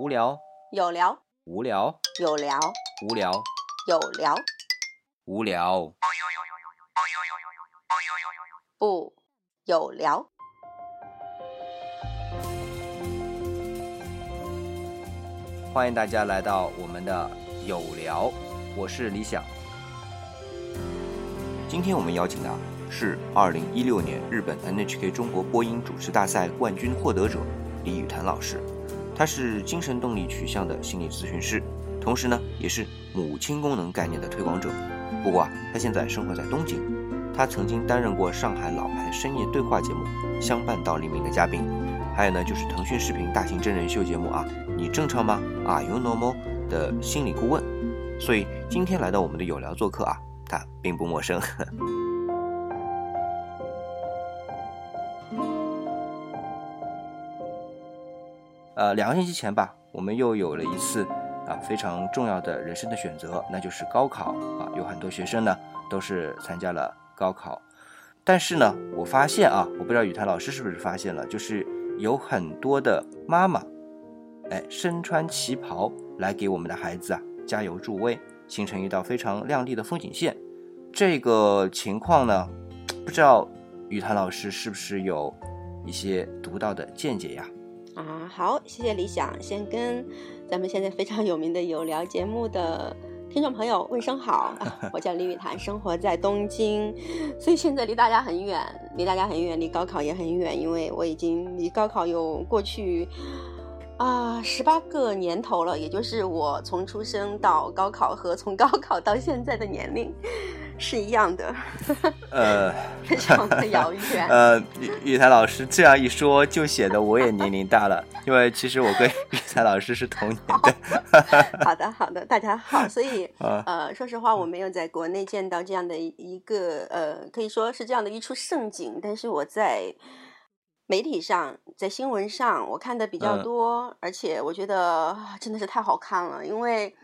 无聊，有聊，无聊，有聊，无聊，有聊，无聊。不有聊。欢迎大家来到我们的有聊，我是李想。今天我们邀请的是二零一六年日本 NHK 中国播音主持大赛冠军获得者李雨潭老师。他是精神动力取向的心理咨询师，同时呢，也是母亲功能概念的推广者。不过啊，他现在生活在东京。他曾经担任过上海老牌深夜对话节目《相伴到黎明》的嘉宾，还有呢，就是腾讯视频大型真人秀节目啊，你正常吗？Are you normal 的心理顾问。所以今天来到我们的有聊做客啊，他并不陌生。呃，两个星期前吧，我们又有了一次啊非常重要的人生的选择，那就是高考啊，有很多学生呢都是参加了高考，但是呢，我发现啊，我不知道雨潭老师是不是发现了，就是有很多的妈妈，哎，身穿旗袍来给我们的孩子啊加油助威，形成一道非常亮丽的风景线。这个情况呢，不知道雨潭老师是不是有一些独到的见解呀？啊，好，谢谢理想，先跟咱们现在非常有名的有聊节目的听众朋友问声好。啊、我叫李雨潭，生活在东京，所以现在离大家很远，离大家很远，离高考也很远，因为我已经离高考有过去啊十八个年头了，也就是我从出生到高考和从高考到现在的年龄。是一样的，呃，非常的遥远。呃，雨雨台老师这样一说，就显得我也年龄大了，因为其实我跟雨台老师是同年的。好的，好的，大家好。所以，呃，说实话，我没有在国内见到这样的一个，呃，可以说是这样的一出盛景，但是我在媒体上，在新闻上，我看的比较多，而且我觉得真的是太好看了，因为。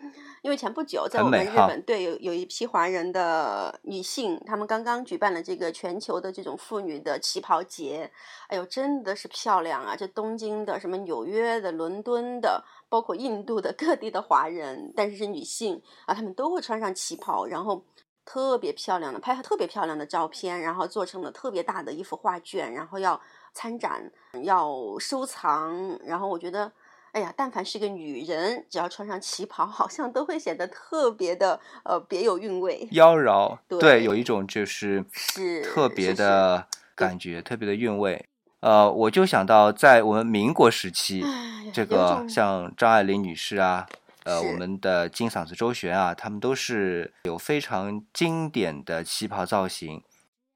因为前不久在我们日本，对有有一批华人的女性，她们刚刚举办了这个全球的这种妇女的旗袍节，哎呦，真的是漂亮啊！这东京的、什么纽约的、伦敦的，包括印度的各地的华人，但是是女性啊，她们都会穿上旗袍，然后特别漂亮的拍特别漂亮的照片，然后做成了特别大的一幅画卷，然后要参展、要收藏，然后我觉得。哎呀，但凡是个女人，只要穿上旗袍，好像都会显得特别的呃别有韵味，妖娆。对，有一种就是是特别的感觉，特别的韵味。呃，我就想到在我们民国时期，这个像张爱玲女士啊，呃，我们的金嗓子周璇啊，她们都是有非常经典的旗袍造型，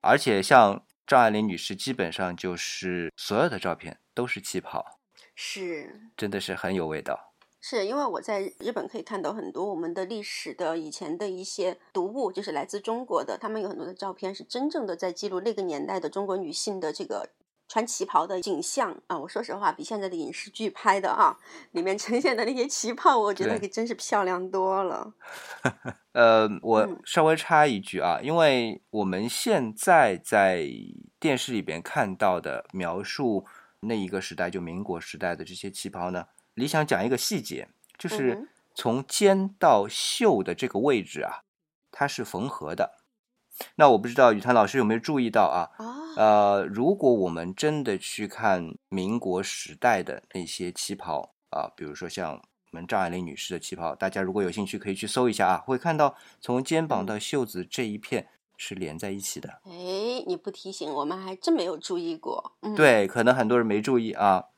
而且像张爱玲女士，基本上就是所有的照片都是旗袍。是，真的是很有味道。是因为我在日本可以看到很多我们的历史的以前的一些读物，就是来自中国的，他们有很多的照片是真正的在记录那个年代的中国女性的这个穿旗袍的景象啊。我说实话，比现在的影视剧拍的啊，里面呈现的那些旗袍，我觉得可真是漂亮多了。呃，我稍微插一句啊，因为我们现在在电视里边看到的描述。那一个时代，就民国时代的这些旗袍呢，理想讲一个细节，就是从肩到袖的这个位置啊，它是缝合的。那我不知道雨潭老师有没有注意到啊？呃，如果我们真的去看民国时代的那些旗袍啊，比如说像我们张爱玲女士的旗袍，大家如果有兴趣可以去搜一下啊，会看到从肩膀到袖子这一片。是连在一起的。哎，你不提醒我们还真没有注意过。对，可能很多人没注意啊。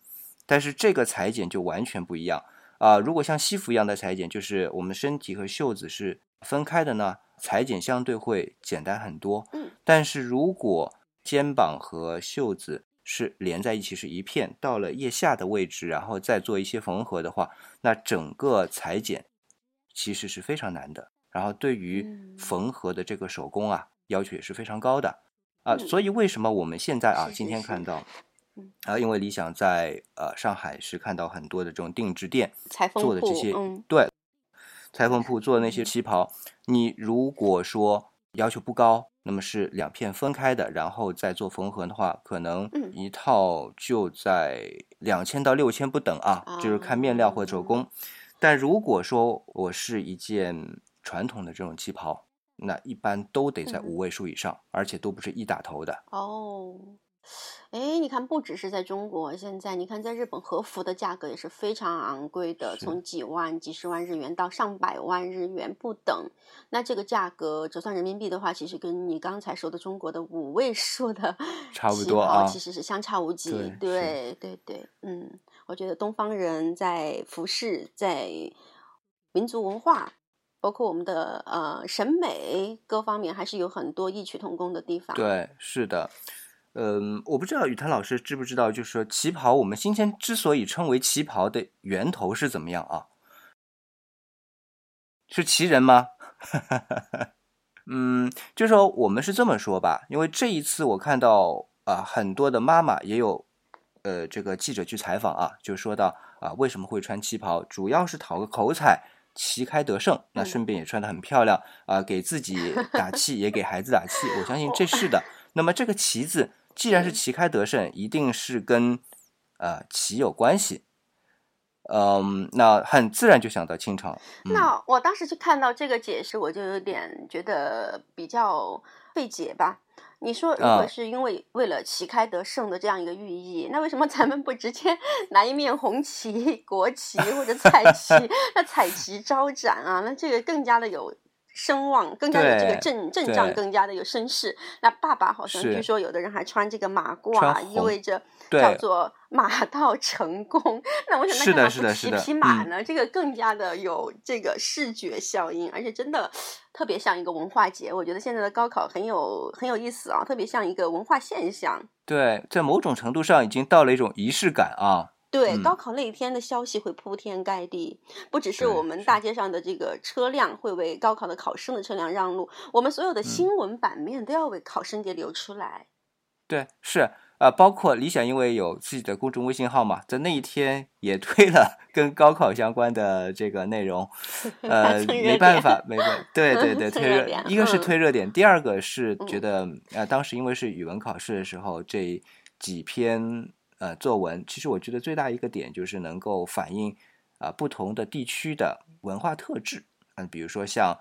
但是这个裁剪就完全不一样啊。如果像西服一样的裁剪，就是我们身体和袖子是分开的呢，裁剪相对会简单很多。嗯。但是如果肩膀和袖子是连在一起，是一片，到了腋下的位置，然后再做一些缝合的话，那整个裁剪其实是非常难的。然后对于缝合的这个手工啊。要求也是非常高的。啊，所以为什么我们现在啊，今天看到，啊，因为理想在呃上海是看到很多的这种定制店做的这些，对，裁缝铺做的那些旗袍，你如果说要求不高那么是两片分开的，然后再做缝合的话，可能嗯。一套就在两千到六千不等啊，就是看面料或者手工。但如果说我是一件传统的这种旗袍，那一般都得在嗯五位数以上，而且都不是一打头的。哦，哎，你看，不只是在中国，现在你看，在日本和服的价格也是非常昂贵的，从几万、几十万日元到上百万日元不等。那这个价格折算人民币的话，其实跟你刚才说的中国的五位数的 差不多啊其实是相差无几。对对对对，嗯，我觉得东方人在服饰、在民族文化。包括我们的呃审美各方面，还是有很多异曲同工的地方。对，是的。嗯，我不知道雨谭老师知不知道，就是说旗袍，我们今天之所以称为旗袍的源头是怎么样啊？是旗人吗？嗯，就说我们是这么说吧，因为这一次我看到啊、很多的妈妈也有呃这个记者去采访啊，就说到啊、为什么会穿旗袍，主要是讨个口彩。旗开得胜，那嗯顺便也穿得很漂亮啊、给自己打气，也给孩子打气。我相信这是的。那么这个旗字，既然是旗开得胜，一定是跟呃旗有关系。嗯，那很自然就想到清朝。嗯、那我当时去看到这个解释，我就有点觉得比较费解吧。你说，如果啊是因为为了旗开得胜的这样一个寓意，那为什么咱们不直接 拿一面红旗、国旗或者 彩旗？那彩旗招展啊，那这个更加的有声望，更加的这个阵阵仗，更加的有声势。那爸爸好像据说有的人还穿这个马褂，意味着叫做马到成功。那我想，那是的干嘛不骑匹马嗯呢？这个更加的有这个视觉效应，而且真的特别像一个文化节。我觉得现在的高考很有很有意思啊，特别像一个文化现象。对，在某种程度上已经到了一种仪式感啊。对，嗯。高考那一天的消息会铺天盖地，不只是我们大街上的这个车辆会为高考的考生的车辆让路，我们所嗯有的新闻版面都要为考生给留出来。对，是啊、包括李想，因为有自己的公众微信号嘛，在那一天也推了跟高考相关的这个内容，呃，没办法，没办，对对对，推热点，一个是嗯。推热点，第二个是觉嗯。得，呃，当时因为是语文考试的时候，这几篇呃作文，其实我觉得最大一个点就是能够反映啊、不同的地区的文化特质，嗯、比如说像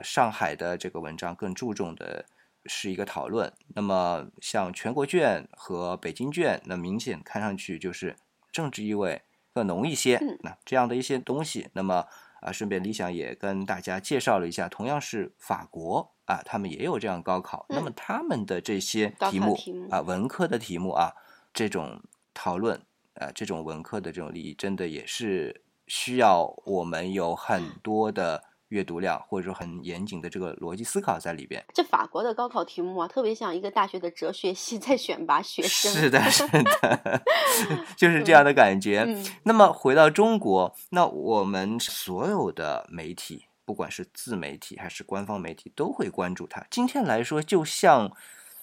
上海的这个文章更注重的是一个讨论，那么像全国卷和北京卷，那明显看上去就是政治意味更浓一些。嗯。那这样的一些东西，那么啊，顺便理想也跟大家介绍了一下，同样是法国啊，他们也有这样高考，那么他们的这些题目题目啊，文科的题目啊，这种讨论啊，这种文科的这种利益，真的也是需要我们有很多的阅读量，或者说很严谨的这个逻辑思考在里边。这法国的高考题目啊，特别像一个大学的哲学系在选拔学生。是的，是的，就是这样的感觉。嗯那么回到中国，那我们所有的媒体，不管是自媒体还是官方媒体，都会关注它。今天来说，就像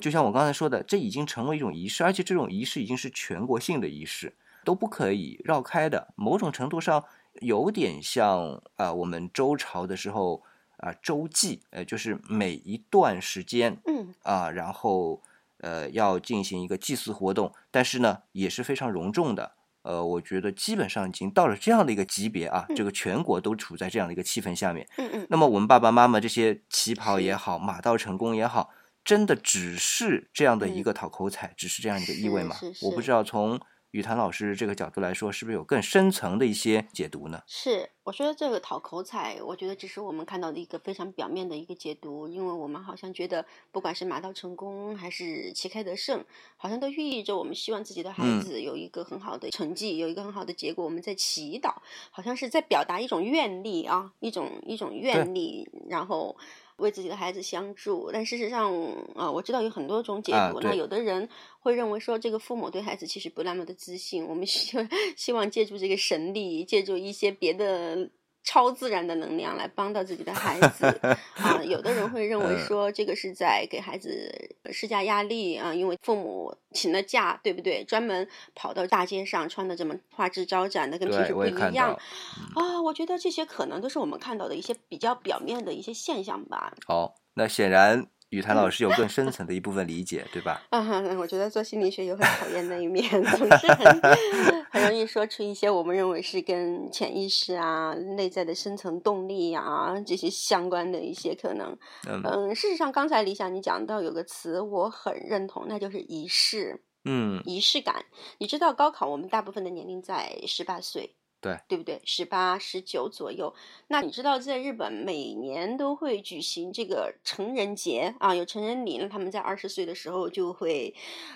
就像我刚才说的，这已经成为一种仪式，而且这种仪式已经是全国性的仪式，都不可以绕开的。某种程度上，有点像啊、我们周朝的时候啊、周祭，呃，就是每一段时间嗯啊，然后呃要进行一个祭祀活动，但是呢也是非常隆重的。呃，我觉得基本上已经到了这样的一个级别啊，这个全国都处在这样的一个气氛下面。嗯嗯，那么我们爸爸妈妈这些旗袍也好，马到成功也好，真的只是这样的一嗯个讨口彩，只是这样一个意味吗？我不知道从雨谭老师这个角度来说，是不是有更深层的一些解读呢？是，我说这个讨口彩，我觉得只是我们看到的一个非常表面的一个解读，因为我们好像觉得，不管是马到成功还是旗开得胜，好像都寓意着我们希望自己的孩嗯子有一个很好的成绩，有一个很好的结果，我们在祈祷，好像是在表达一种愿力啊，一种一种愿力，然后。为自己的孩子相助，但事实上，啊、我知道有很多种解读。那有的人会认为说，这个父母对孩子其实不那么的自信，我们希望 希望借助这个神力，借助一些别的超自然的能量来帮到自己的孩子 啊。有的人会认为嗯说，这个是在给孩子施加压力啊，因为父母请了假，对不对？专门跑到大街上穿的这么花枝招展的，跟平时，不一样。啊。我觉得这些可能都是我们看到的一些比较表面的一些现象吧。好，那显然雨谭老师有更深层的一部分理解，对吧？啊，我觉得做心理学有很讨厌那一面，总是很很容易说出一些我们认为是跟潜意识啊、内在的深层动力啊这些相关的一些可能。嗯，事实上，刚才李想你讲到有个词，我很认同，那就是仪式。嗯，仪式感。你知道高考，我们大部分的年龄在十八岁。对，对不对？十八、十九左右。那你知道，在日本每年都会举行这个成人节啊，有成人礼。那他们在二十岁的时候就会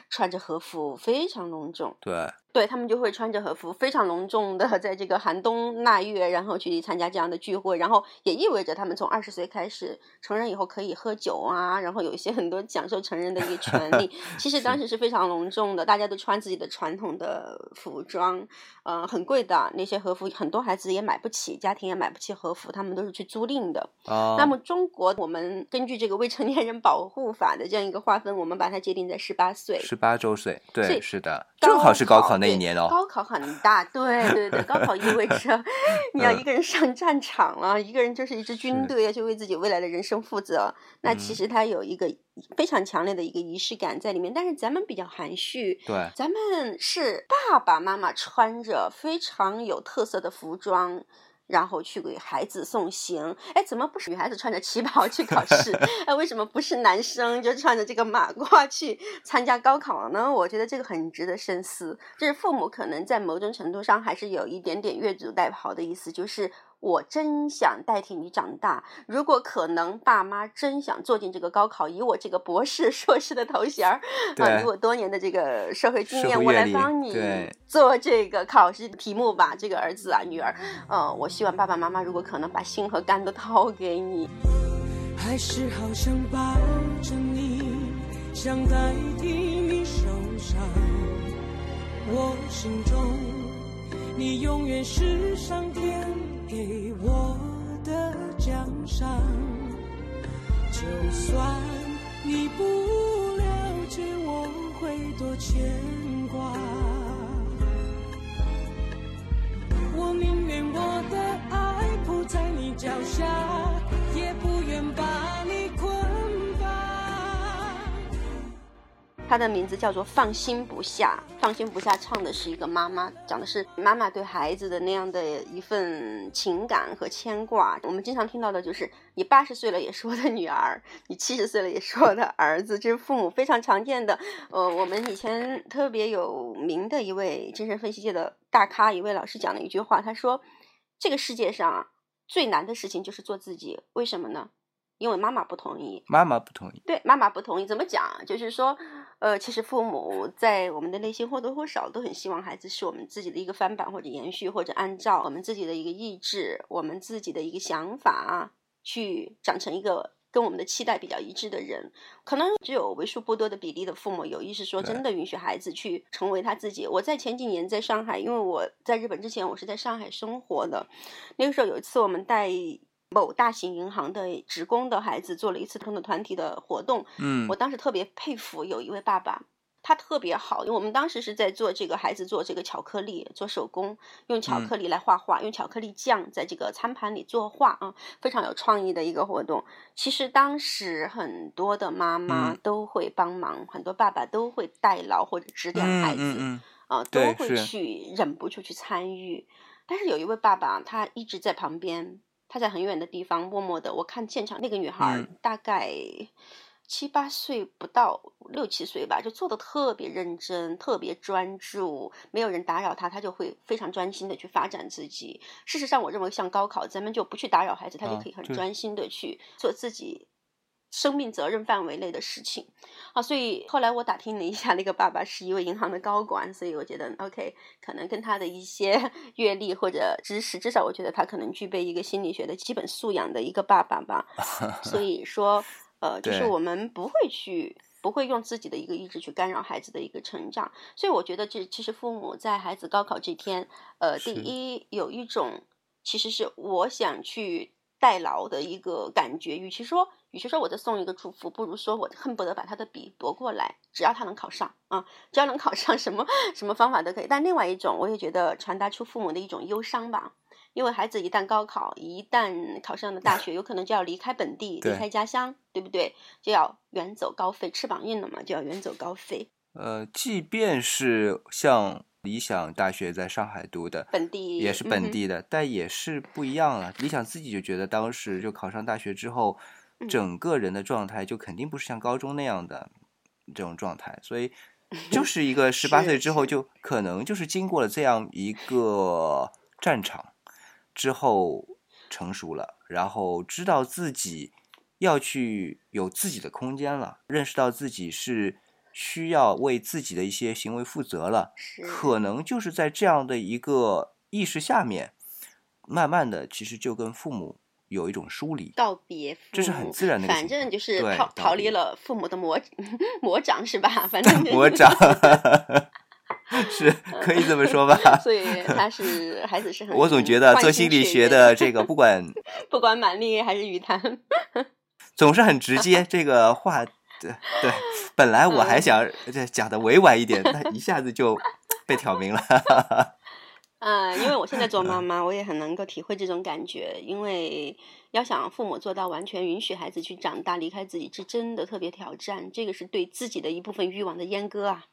穿着和服，非常隆重。对。对他们就会穿着和服，非常隆重的 在这个寒冬腊月，然后去参加这样的聚会，然后也意味着他们从二十岁开始成人以后可以喝酒啊，然后有一些很多享受成人的一个权利。其实当时是非常隆重的，大家都穿自己的传统的服装，呃，很贵的那些和服，很多孩子也买不起，家庭也买不起和服，他们都是去租赁的。哦。那么中国，我们根据这个未成年人保护法的这样一个划分，我们把它界定在十八岁。十八周岁，对，是的，正好是高考那。那一年哦，高考很大，对对对，高考意味着 你要一个人上战场了，一个人就是一支军队，要去为自己未来的人生负责。那其实它有一个非常强烈的一个仪式感在里面，但是咱们比较含蓄，对，咱们是爸爸妈妈穿着非常有特色的服装。然后去给孩子送行，哎，怎么不是女孩子穿着旗袍去考试？哎，为什么不是男生就穿着这个马褂去参加高考呢？我觉得这个很值得深思。就是父母可能在某种程度上还是有一点点越俎代庖的意思，就是。我真想代替你长大。如果可能，爸妈真想坐进这个高考，以我这个博士、硕士的头衔儿，啊，以我多年的这个社会经验，我来帮你做这个考试题目吧。这个儿子啊，女儿，呃，我希望爸爸妈妈如果可能，把心和肝都掏给你。还是好想抱着你，想代替你受伤。我心中，你永远是上天。给我的奖赏，就算你不了解，我会多牵他的名字叫做《放心不下》，放心不下唱的是一个妈妈，讲的是妈妈对孩子的那样的一份情感和牵挂。我们经常听到的就是你八十岁了也是我的女儿，你七十岁了也是我的儿子，这是父母非常常见的。呃，我们以前特别有名的一位精神分析界的大咖，一位老师讲了一句话，他说：“这个世界上最难的事情就是做自己，为什么呢？”因为妈妈不同意，妈妈不同意，对，妈妈不同意。怎么讲？就是说，呃，其实父母在我们的内心或多或少都很希望孩子是我们自己的一个翻版或者延续，或者按照我们自己的一个意志、我们自己的一个想法去长成一个跟我们的期待比较一致的人。可能只有为数不多的比例的父母有意识说，真的允许孩子去成为他自己。我在前几年在上海，因为我在日本之前我是在上海生活的，那个时候有一次我们带。某大型银行的职工的孩子做了一次他们的团体的活动，嗯，我当时特别佩服有一位爸爸，他特别好，因为我们当时是在做这个孩子做这个巧克力，做手工，用巧克力来画画，用巧克力酱在这个餐盘里作画啊，非常有创意的一个活动。其实当时很多的妈妈都会帮忙，很多爸爸都会代劳或者指点孩子，啊，都会去忍不住去参与。但是有一位爸爸，他一直在旁边。他在很远的地方默默的，我看现场那个女孩大概七八岁不到六七岁吧，就做的特别认真，特别专注，没有人打扰她，她就会非常专心的去发展自己。事实上，我认为像高考，咱们就不去打扰孩子，他就可以很专心的去做自己。生命责任范围内的事情，啊，所以后来我打听了一下，那个爸爸是一位银行的高管，所以我觉得 OK，可能跟他的一些 阅历或者知识，至少我觉得他可能具备一个心理学的基本素养的一个爸爸吧。所以说，呃，就是我们不会去，不会用自己的一个意志去干扰孩子的一个成长。所以我觉得，这其实父母在孩子高考这天，呃，第一有一种其实是我想去。代劳的一个感觉，与其说，与其说我在送一个祝福，不如说我恨不得把他的笔夺过来，只要他能考上啊，只要能考上，什么什么方法都可以。但另外一种，我也觉得传达出父母的一种忧伤吧，因为孩子一旦高考，一旦考上了大学，有可能就要离开本地，离开家乡，对不对？就要远走高飞，翅膀硬了嘛，就要远走高飞。呃，即便是像理想大学在上海读的，本地也是本地的，但也是不一样了。理想自己就觉得，当时就考上大学之后，整个人的状态就肯定不是像高中那样的这种状态，所以就 是一个十八岁之后，就可能就是经过了这样一个战场。之后成熟了，然后知道自己要去有自己的空间了，认识到自己是需要为自己的一些行为负责了，可能就是在这样的一个意识下面，慢慢的其实就跟父母有一种疏离，告别，这是很自然的，反正就是逃逃离了父母的魔魔掌是吧？反正 魔掌。是可以这么说吧，所以他是 孩子是很。我总觉得做心理学的这个不管不管满丽还是雨谈，总是很直接。这个话对对，本来我还想讲的委婉一点，但一下子就被挑明了。嗯，因为我现在做妈妈，我也很能够体会这种感觉。因为要想父母做到完全允许孩子去长大，离开自己，是真的特别挑战。这个是对自己的一部分欲望的阉割啊。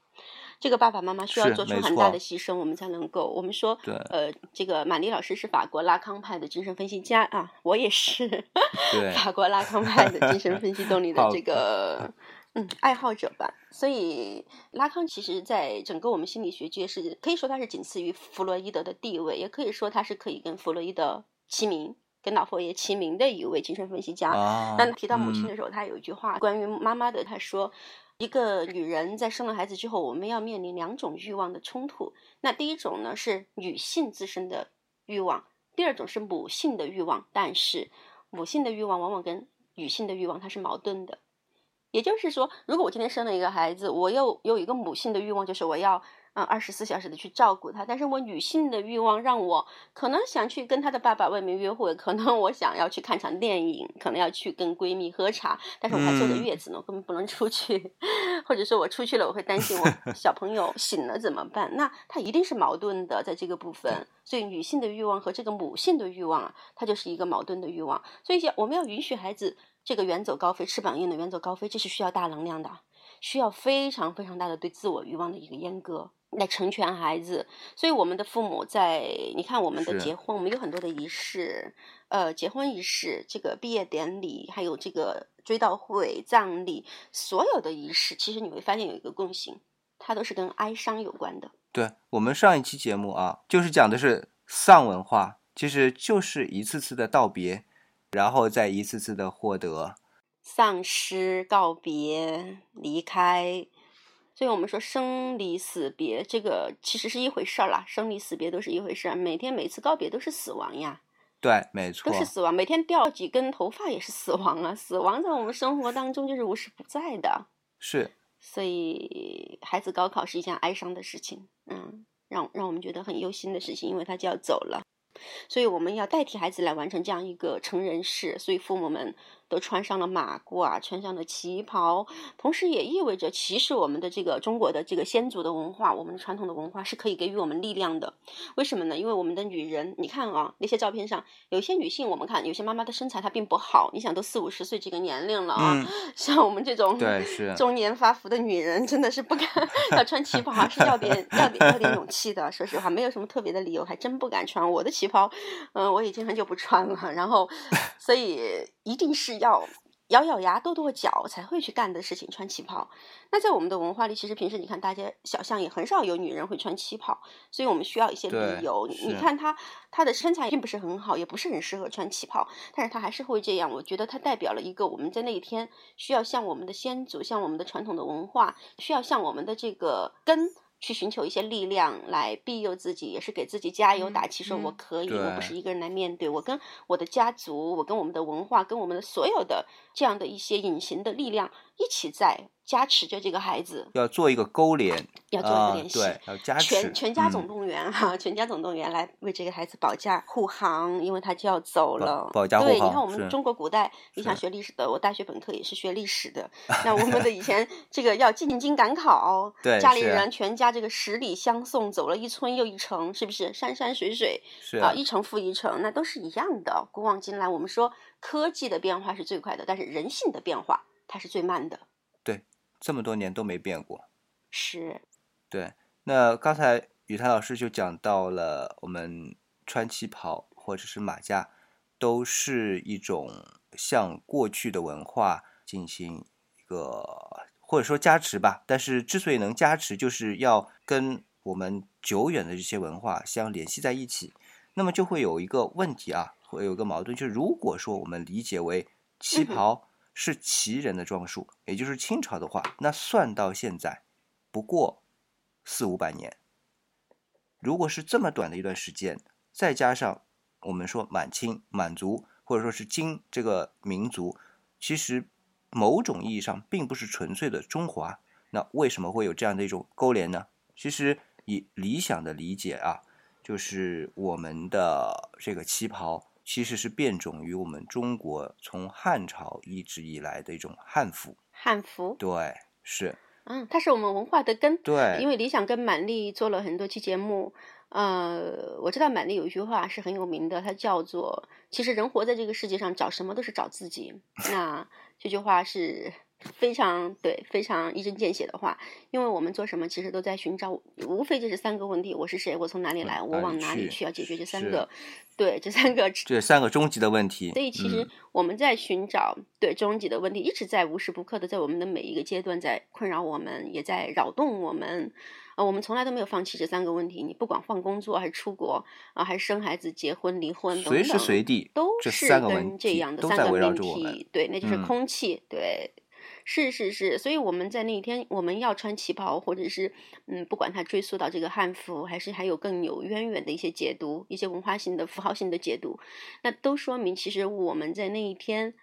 这个爸爸妈妈需要做出很大的牺牲，我们才能够。我们说，呃，这个玛丽老师是法国拉康派的精神分析家啊，我也是 法国拉康派的精神分析动力的这个嗯爱好者吧。所以拉康其实在整个我们心理学界是可以说他是仅次于弗洛伊德的地位，也可以说他是可以跟弗洛伊德齐名、跟老佛爷齐名的一位精神分析家。那提到母亲的时候，他有一句话关于妈妈的，他说。一个女人在生了孩子之后，我们要面临两种欲望的冲突。那第一种呢是女性自身的欲望，第二种是母性的欲望。但是母性的欲望往往跟女性的欲望它是矛盾的。也就是说，如果我今天生了一个孩子，我又有一个母性的欲望，就是我要。嗯，二十四小时的去照顾他，但是我女性的欲望让我可能想去跟他的爸爸外面约会，可能我想要去看场电影，可能要去跟闺蜜喝茶，但是我还坐着月子呢，我根本不能出去，或者说我出去了，我会担心我小朋友醒了怎么办？那他一定是矛盾的，在这个部分，所以女性的欲望和这个母性的欲望啊，它就是一个矛盾的欲望，所以我们要允许孩子这个远走高飞，翅膀硬的远走高飞，这是需要大能量的，需要非常非常大的对自我欲望的一个阉割。来成全孩子，所以我们的父母在你看我们的结婚，我们有很多的仪式，呃，结婚仪式、这个毕业典礼，还有这个追悼会、葬礼，所有的仪式，其实你会发现有一个共性，它都是跟哀伤有关的。对我们上一期节目啊，就是讲的是丧文化，其实就是一次次的道别，然后再一次次的获得，丧失、告别、离开。所以我们说生离死别，这个其实是一回事儿啦。生离死别都是一回事儿，每天每次告别都是死亡呀。对，没错，都是死亡。每天掉几根头发也是死亡啊！死亡在我们生活当中就是无时不在的。是。所以孩子高考是一件哀伤的事情，嗯，让让我们觉得很忧心的事情，因为他就要走了。所以我们要代替孩子来完成这样一个成人式，所以父母们。都穿上了马褂，穿上了旗袍，同时也意味着，其实我们的这个中国的这个先祖的文化，我们的传统的文化是可以给予我们力量的。为什么呢？因为我们的女人，你看啊，那些照片上有一些女性，我们看有些妈妈的身材她并不好。你想，都四五十岁这个年龄了啊，像我们这种对是 中年发福的女人，真的是不敢要穿旗袍，还是要点要点要点勇气的。说实话，没有什么特别的理由，还真不敢穿我的旗袍。嗯，我已经很久不穿了，然后所以一定是。要咬咬牙、跺跺脚才会去干的事情，穿旗袍。那在我们的文化里，其实平时你看，大街小巷也很少有女人会穿旗袍，所以我们需要一些理由。你看她，她的身材并不是很好，也不是很适合穿旗袍，但是她还是会这样。我觉得她代表了一个我们在那一天需要向我们的先祖、向我们的传统的文化，需要向我们的这个根。去寻求一些力量来庇佑自己，也是给自己加油打气，说我可以，我不是一个人来面对，我跟我的家族，我跟我们的文化，跟我们的所有的这样的一些隐形的力量一起在加持着这个孩子，要做一个勾连，要做一个联系，对，要加持，全全家总动员哈，全家总动员来为这个孩子保驾护航，因为他就要走了。保驾护航。对，你看我们中国古代，你想学历史的，我大学本科也是学历史的。那我们的以前这个要进京赶考，对，家里人全家这个十里相送，走了一村又一城，是不是？山山水水，是啊，一城复一城，那都是一样的。古往今来，我们说科技的变化是最快的，但是人性的变化它是最慢的。对。这么多年都没变过，是，对。那刚才雨台老师就讲到了，我们穿旗袍或者是马甲，都是一种向过去的文化进行一个或者说加持吧。但是之所以能加持，就是要跟我们久远的这些文化相联系在一起。那么就会有一个问题啊，会有个矛盾，就是如果说我们理解为旗袍。是旗人的装束，也就是清朝的话，那算到现在不过四五百年。如果是这么短的一段时间，再加上我们说满清、满族或者说是金这个民族，其实某种意义上并不是纯粹的中华。那为什么会有这样的一种勾连呢？其实以理想的理解啊，就是我们的这个旗袍。其实是变种于我们中国从汉朝一直以来的一种汉服。汉服，对，是。嗯，它是我们文化的根。对。因为理想跟满丽做了很多期节目，呃，我知道满丽有一句话是很有名的，它叫做“其实人活在这个世界上，找什么都是找自己”。那这句话是。非常对，非常一针见血的话，因为我们做什么其实都在寻找，无非就是三个问题：我是谁？我从哪里来？我往哪里去？要解决这三个，对，这三个，这三个终极的问题。所以其实我们在寻找对终极的问题，一直在无时不刻的在我们的每一个阶段在困扰我们，也在扰动我们。啊，我们从来都没有放弃这三个问题。你不管换工作还是出国啊，还是生孩子、结婚、离婚等等，随时随地都是跟这样的三个问题。对，那就是空气。对。是是是，所以我们在那一天，我们要穿旗袍，或者是嗯，不管它追溯到这个汉服，还是还有更有渊源的一些解读，一些文化性的、符号性的解读，那都说明其实我们在那一天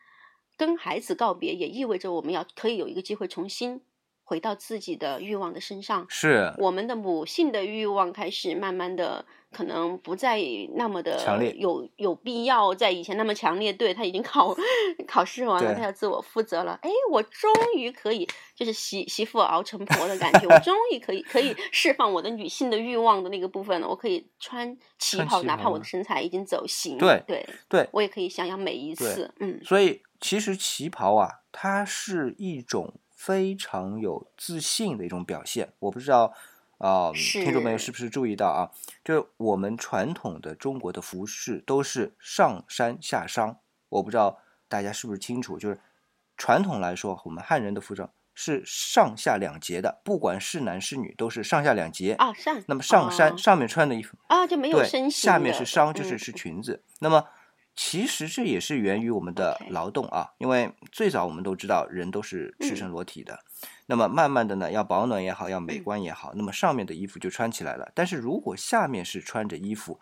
跟孩子告别，也意味着我们要可以有一个机会重新。回到自己的欲望的身上，是我们的母性的欲望开始慢慢的，可能不再那么的强烈，有有必要在以前那么强烈。对他已经考 考试完了，他要自我负责了。哎，我终于可以，就是媳媳妇熬成婆的感觉，我终于可以可以释放我的女性的欲望的那个部分了。我可以穿旗袍，哪怕我的身材已经走形，对对对，我也可以想要每一次，嗯。所以其实旗袍啊，它是一种。非常有自信的一种表现，我不知道啊，听众朋友是不是注意到啊？就是我们传统的中国的服饰都是上衫下裳，我不知道大家是不是清楚？就是传统来说，我们汉人的服装是上下两节的，不管是男是女，都是上下两节啊。上那么上衫上面穿的衣服啊就没有身，下面是裳，就是是裙子。那么。其实这也是源于我们的劳动啊，因为最早我们都知道人都是赤身裸体的，那么慢慢的呢，要保暖也好，要美观也好，那么上面的衣服就穿起来了。但是如果下面是穿着衣服，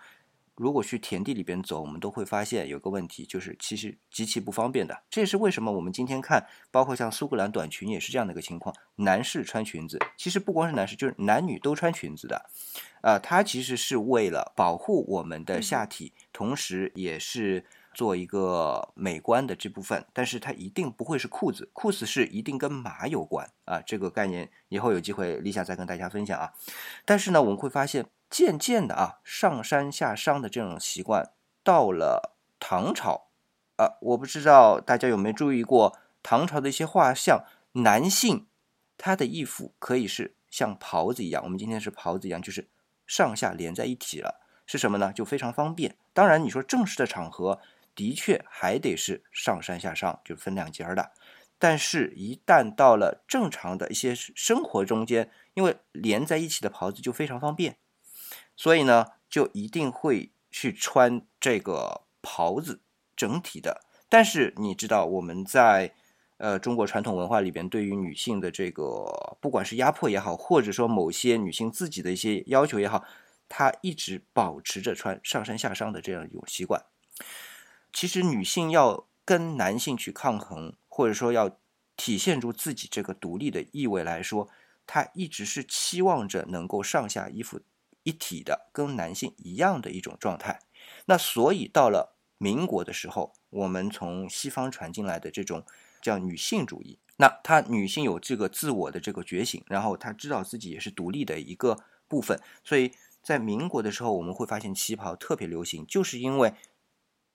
如果去田地里边走，我们都会发现有个问题，就是其实极其不方便的。这也是为什么我们今天看，包括像苏格兰短裙也是这样的一个情况，男士穿裙子，其实不光是男士，就是男女都穿裙子的。呃，它其实是为了保护我们的下体，同时也是做一个美观的这部分。但是它一定不会是裤子，裤子是一定跟马有关啊。这个概念以后有机会立夏再跟大家分享啊。但是呢，我们会发现。渐渐的啊，上山下商的这种习惯到了唐朝啊，我不知道大家有没有注意过唐朝的一些画像，男性他的衣服可以是像袍子一样，我们今天是袍子一样，就是上下连在一起了，是什么呢？就非常方便。当然，你说正式的场合的确还得是上山下裳，就分两截的，但是一旦到了正常的一些生活中间，因为连在一起的袍子就非常方便。所以呢，就一定会去穿这个袍子，整体的。但是你知道，我们在呃中国传统文化里边，对于女性的这个，不管是压迫也好，或者说某些女性自己的一些要求也好，她一直保持着穿上山下裳的这样一种习惯。其实女性要跟男性去抗衡，或者说要体现出自己这个独立的意味来说，她一直是期望着能够上下衣服一体的，跟男性一样的一种状态。那所以到了民国的时候，我们从西方传进来的这种叫女性主义，那她女性有这个自我的这个觉醒，然后她知道自己也是独立的一个部分，所以在民国的时候，我们会发现旗袍特别流行，就是因为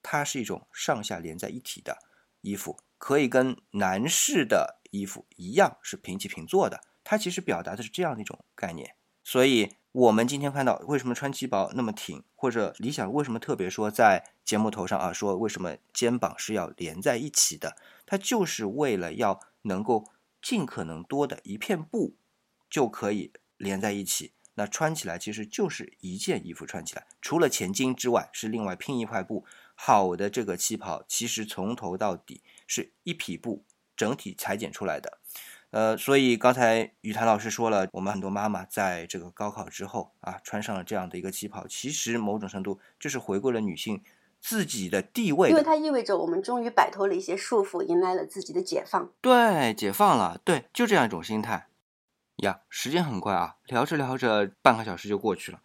它是一种上下连在一体的衣服。可以跟男士的衣服一样是平起平坐的，它其实表达的是这样的一种概念。所以，我们今天看到为什么穿旗袍那么挺，或者理想为什么特别说在节目头上啊，说为什么肩膀是要连在一起的，它就是为了要能够尽可能多的一片布就可以连在一起。那穿起来其实就是一件衣服穿起来，除了前襟之外是另外拼一块布。好的，这个旗袍其实从头到底。是一匹布整体裁剪出来的，呃，所以刚才雨谭老师说了，我们很多妈妈在这个高考之后啊，穿上了这样的一个旗袍，其实某种程度就是回归了女性自己的地位，因为它意味着我们终于摆脱了一些束缚，迎来了自己的解放。对，解放了，对，就这样一种心态呀。时间很快啊，聊着聊着半个小时就过去了，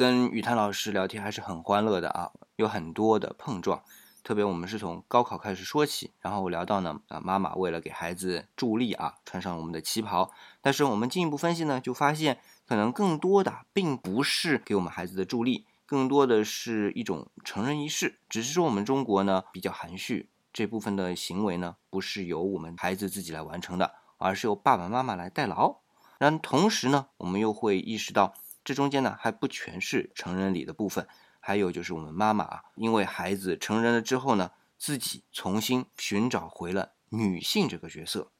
跟雨谭老师聊天还是很欢乐的啊，有很多的碰撞。特别我们是从高考开始说起，然后聊到呢，啊，妈妈为了给孩子助力啊，穿上我们的旗袍。但是我们进一步分析呢，就发现可能更多的并不是给我们孩子的助力，更多的是一种成人仪式。只是说我们中国呢比较含蓄，这部分的行为呢不是由我们孩子自己来完成的，而是由爸爸妈妈来代劳。那同时呢，我们又会意识到这中间呢还不全是成人礼的部分。还有就是我们妈妈啊，因为孩子成人了之后呢，自己重新寻找回了女性这个角色，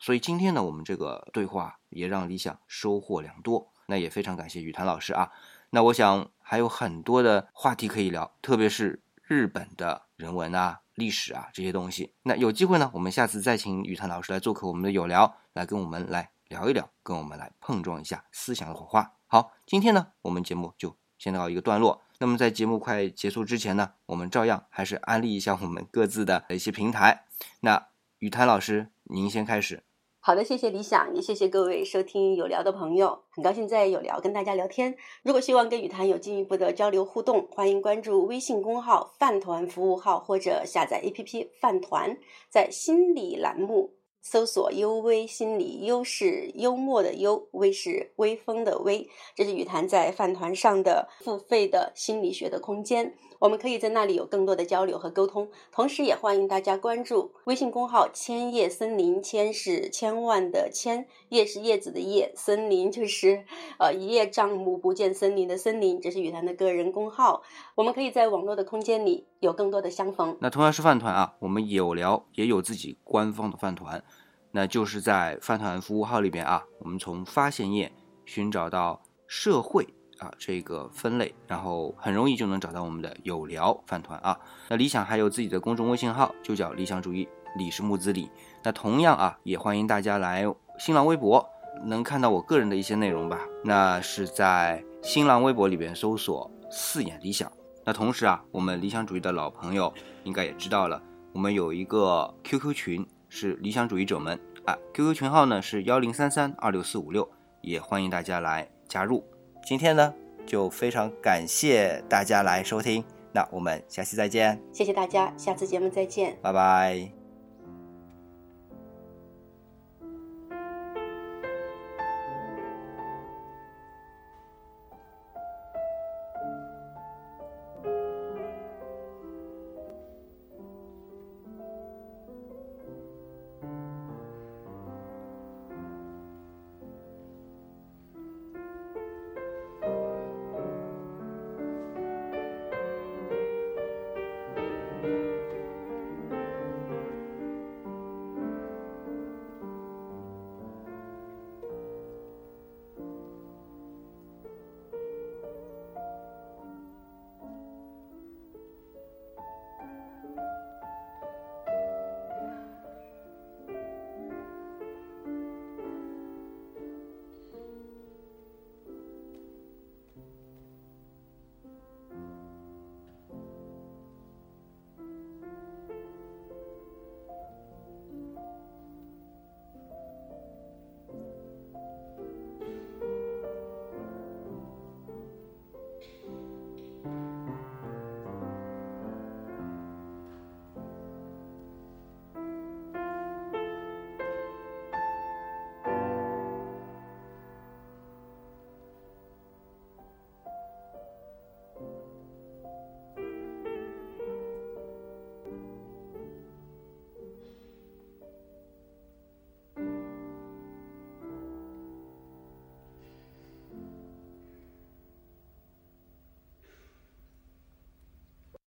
所以今天呢，我们这个对话也让理想收获良多。那也非常感谢雨谭老师啊。那我想还有很多的话题可以聊，特别是日本的人文啊、历史啊这些东西。那有机会呢，我们下次再请雨谭老师来做客我们的有聊，来跟我们来聊一聊，跟我们来碰撞一下思想的火花。好，今天呢，我们节目就先到一个段落。那么在节目快结束之前呢，我们照样还是安利一下我们各自的一些平台。那雨谭老师，您先开始。好的，谢谢理想，也谢谢各位收听有聊的朋友，很高兴在有聊跟大家聊天。如果希望跟雨谭有进一步的交流互动，欢迎关注微信公号“饭团服务号”或者下载 APP“ 饭团”，在心理栏目。搜索“幽微心理”，幽是幽默的幽，微是微风的微。这是雨谈在饭团上的付费的心理学的空间，我们可以在那里有更多的交流和沟通。同时，也欢迎大家关注微信公号“千叶森林”，千是千万的千，叶是叶子的叶，森林就是呃一叶障目不见森林的森林。这是雨谈的个人公号，我们可以在网络的空间里有更多的相逢。那同样是饭团啊，我们有聊也有自己官方的饭团。那就是在饭团服务号里边啊，我们从发现页寻找到社会啊这个分类，然后很容易就能找到我们的有聊饭团啊。那理想还有自己的公众微信号，就叫理想主义，李是木子李。那同样啊，也欢迎大家来新浪微博，能看到我个人的一些内容吧。那是在新浪微博里边搜索四眼理想。那同时啊，我们理想主义的老朋友应该也知道了，我们有一个 QQ 群。是理想主义者们啊，QQ 群号呢是幺零三三二六四五六，也欢迎大家来加入。今天呢就非常感谢大家来收听，那我们下期再见。谢谢大家，下次节目再见，拜拜。